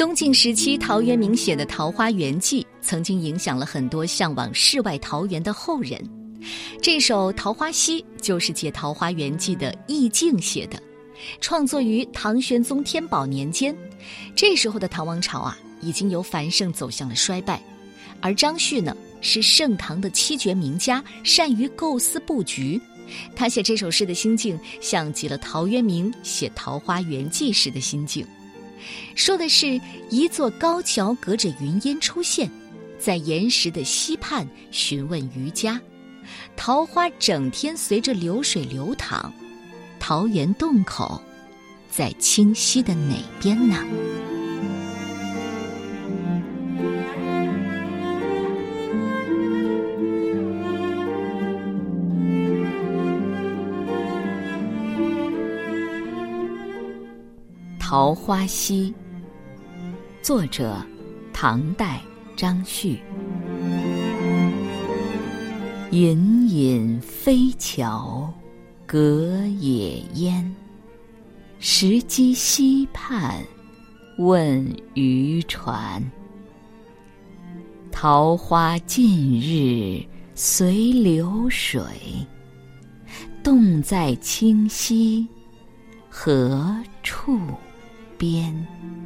东晋时期，陶渊明写的《桃花源记》曾经影响了很多向往世外桃源的后人。这首《桃花溪》就是借《桃花源记》的意境写的，创作于唐玄宗天宝年间。这时候的唐王朝啊，已经由繁盛走向了衰败，而张旭呢，是盛唐的七绝名家，善于构思布局。他写这首诗的心境，像极了陶渊明写《桃花源记》时的心境。说的是一座高桥隔着云烟出现，在岩石的溪畔询问渔家，桃花整天随着流水流淌，桃源洞口在清溪的哪边呢？《桃花溪》作者唐代张旭。隐隐飞桥隔野烟，石矶溪畔问渔船。桃花尽日随流水，洞在清溪何处？边。